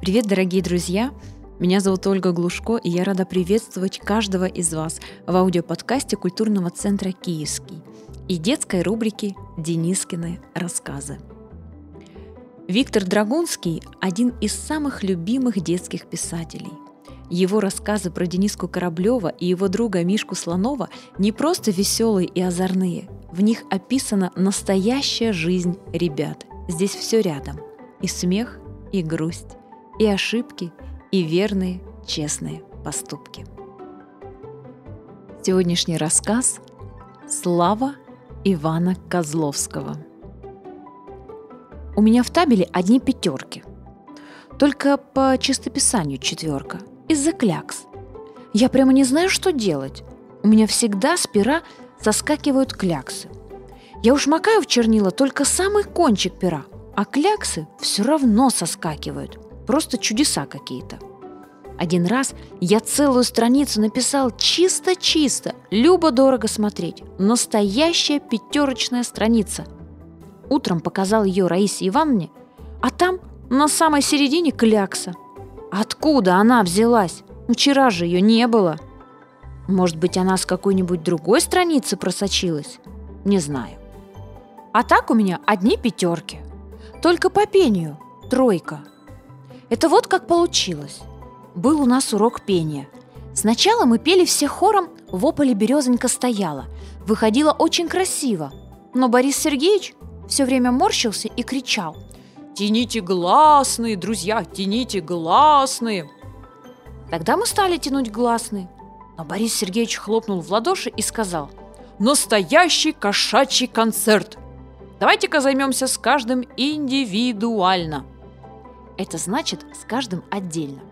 Привет, дорогие друзья! Меня зовут Ольга Глушко, и я рада приветствовать каждого из вас в аудиоподкасте культурного центра «Киевский» и детской рубрики «Денискины рассказы». Виктор Драгунский – один из самых любимых детских писателей. Его рассказы про Дениску Кораблева и его друга Мишку Слонова не просто веселые и озорные. В них описана настоящая жизнь ребят. Здесь все рядом. И смех, и грусть, и ошибки, и верные, честные поступки. Сегодняшний рассказ «Слава Ивана Козловского». У меня в табеле одни пятерки. Только по чистописанию четверка. Из-за клякс. Я прямо не знаю, что делать. У меня всегда с пера соскакивают кляксы. Я уж макаю в чернила только самый кончик пера, а кляксы все равно соскакивают – Просто чудеса какие-то. Один раз я целую страницу написал чисто-чисто, любо-дорого смотреть. Настоящая пятерочная страница. Утром показал ее Раисе Ивановне, а там на самой середине клякса. Откуда она взялась? Вчера же ее не было. Может быть, она с какой-нибудь другой страницы просочилась? Не знаю. А так у меня одни пятерки. Только по пению тройка – это вот как получилось. Был у нас урок пения. Сначала мы пели все хором «В ополе березонька стояла». Выходило очень красиво. Но Борис Сергеевич все время морщился и кричал «Тяните гласные, друзья, тяните гласные!» Тогда мы стали тянуть гласные. Но Борис Сергеевич хлопнул в ладоши и сказал «Настоящий кошачий концерт! Давайте-ка займемся с каждым индивидуально!» Это значит с каждым отдельно.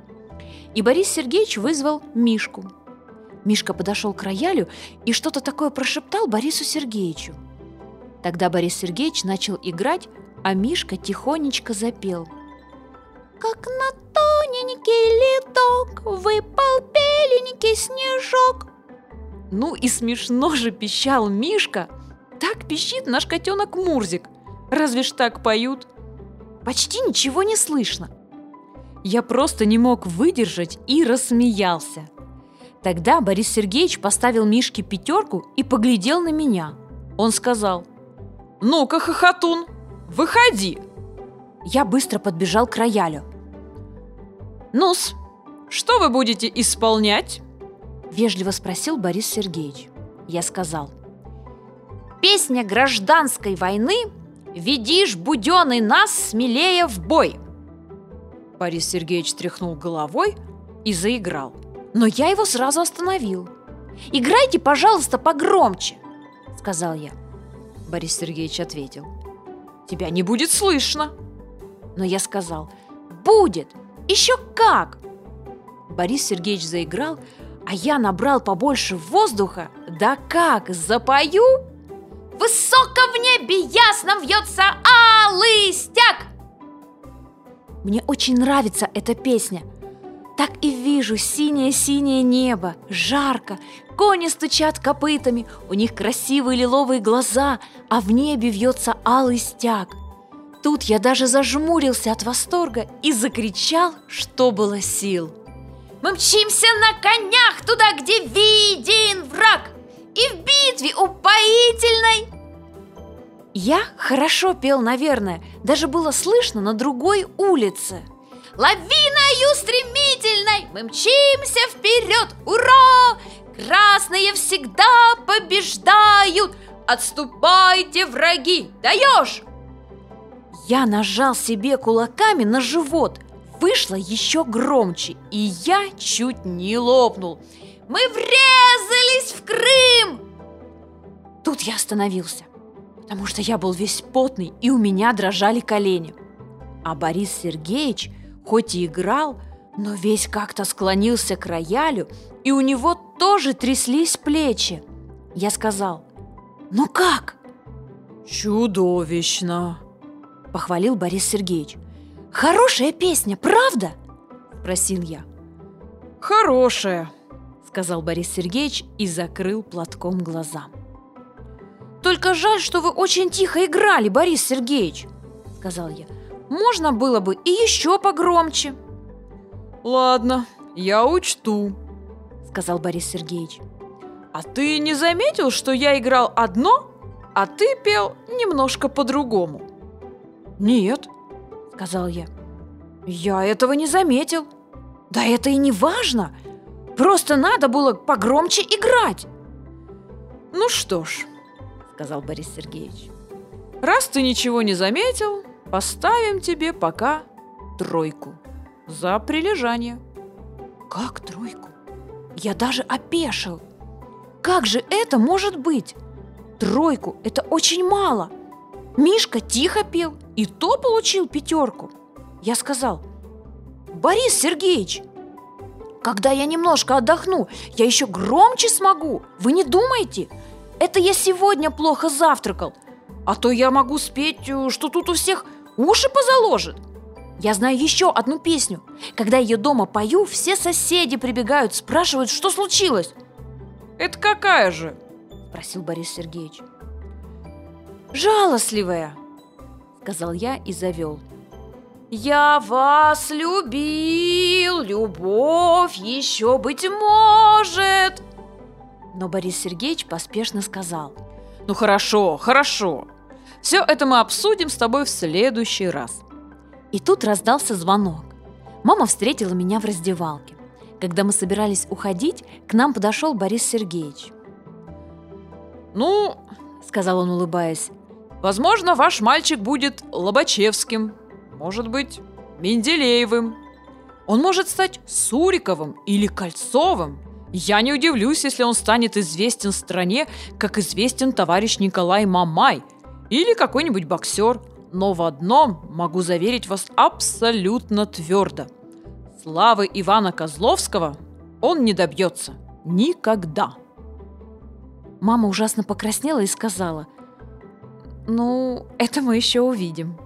И Борис Сергеевич вызвал Мишку. Мишка подошел к роялю и что-то такое прошептал Борису Сергеевичу. Тогда Борис Сергеевич начал играть, а Мишка тихонечко запел. Как на тоненький ледок выпал беленький снежок. Ну и смешно же пищал Мишка. Так пищит наш котенок Мурзик. Разве ж так поют? Почти ничего не слышно. Я просто не мог выдержать и рассмеялся. Тогда Борис Сергеевич поставил Мишке пятерку и поглядел на меня. Он сказал, «Ну-ка, хохотун, выходи!» Я быстро подбежал к роялю. «Ну-с, что вы будете исполнять?» Вежливо спросил Борис Сергеевич. Я сказал, «Песня гражданской войны Ведишь, буденный, нас смелее в бой!» Борис Сергеевич тряхнул головой и заиграл. Но я его сразу остановил. «Играйте, пожалуйста, погромче!» — сказал я. Борис Сергеевич ответил. «Тебя не будет слышно!» Но я сказал. «Будет! Еще как!» Борис Сергеевич заиграл, а я набрал побольше воздуха. Да как, запою? Высоко в небе ясно вьется алый стяг. Мне очень нравится эта песня. Так и вижу синее-синее небо, жарко, кони стучат копытами, у них красивые лиловые глаза, а в небе вьется алый стяг. Тут я даже зажмурился от восторга и закричал, что было сил. Мы мчимся на конях туда, где виден враг, и в битве упоительной я хорошо пел, наверное, даже было слышно на другой улице. Лавиною стремительной мы мчимся вперед, ура! Красные всегда побеждают, отступайте, враги, даешь! Я нажал себе кулаками на живот, вышло еще громче, и я чуть не лопнул. Мы врезались в Крым! Тут я остановился потому что я был весь потный, и у меня дрожали колени. А Борис Сергеевич, хоть и играл, но весь как-то склонился к роялю, и у него тоже тряслись плечи. Я сказал, «Ну как?» «Чудовищно!» – похвалил Борис Сергеевич. «Хорошая песня, правда?» – спросил я. «Хорошая», – сказал Борис Сергеевич и закрыл платком глаза. Только жаль, что вы очень тихо играли, Борис Сергеевич, сказал я. Можно было бы и еще погромче. Ладно, я учту, сказал Борис Сергеевич. А ты не заметил, что я играл одно, а ты пел немножко по-другому? Нет, сказал я. Я этого не заметил. Да это и не важно. Просто надо было погромче играть. Ну что ж, сказал Борис Сергеевич. Раз ты ничего не заметил, поставим тебе пока тройку за прилежание. Как тройку? Я даже опешил. Как же это может быть? Тройку – это очень мало. Мишка тихо пел, и то получил пятерку. Я сказал, Борис Сергеевич, когда я немножко отдохну, я еще громче смогу. Вы не думаете? Это я сегодня плохо завтракал. А то я могу спеть, э, что тут у всех уши позаложит. Я знаю еще одну песню. Когда ее дома пою, все соседи прибегают, спрашивают, что случилось. «Это какая же?» – спросил Борис Сергеевич. «Жалостливая», – сказал я и завел. «Я вас любил, любовь еще быть может!» Но Борис Сергеевич поспешно сказал. «Ну хорошо, хорошо. Все это мы обсудим с тобой в следующий раз». И тут раздался звонок. Мама встретила меня в раздевалке. Когда мы собирались уходить, к нам подошел Борис Сергеевич. «Ну, — сказал он, улыбаясь, — возможно, ваш мальчик будет Лобачевским, может быть, Менделеевым. Он может стать Суриковым или Кольцовым. Я не удивлюсь, если он станет известен стране, как известен товарищ Николай Мамай или какой-нибудь боксер. Но в одном могу заверить вас абсолютно твердо – Славы Ивана Козловского он не добьется. Никогда. Мама ужасно покраснела и сказала, «Ну, это мы еще увидим».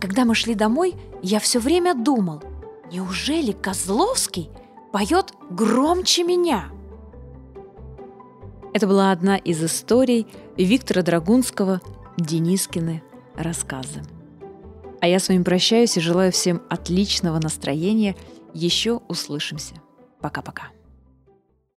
Когда мы шли домой, я все время думал, неужели Козловский поет громче меня? Это была одна из историй Виктора Драгунского «Денискины рассказы». А я с вами прощаюсь и желаю всем отличного настроения. Еще услышимся. Пока-пока.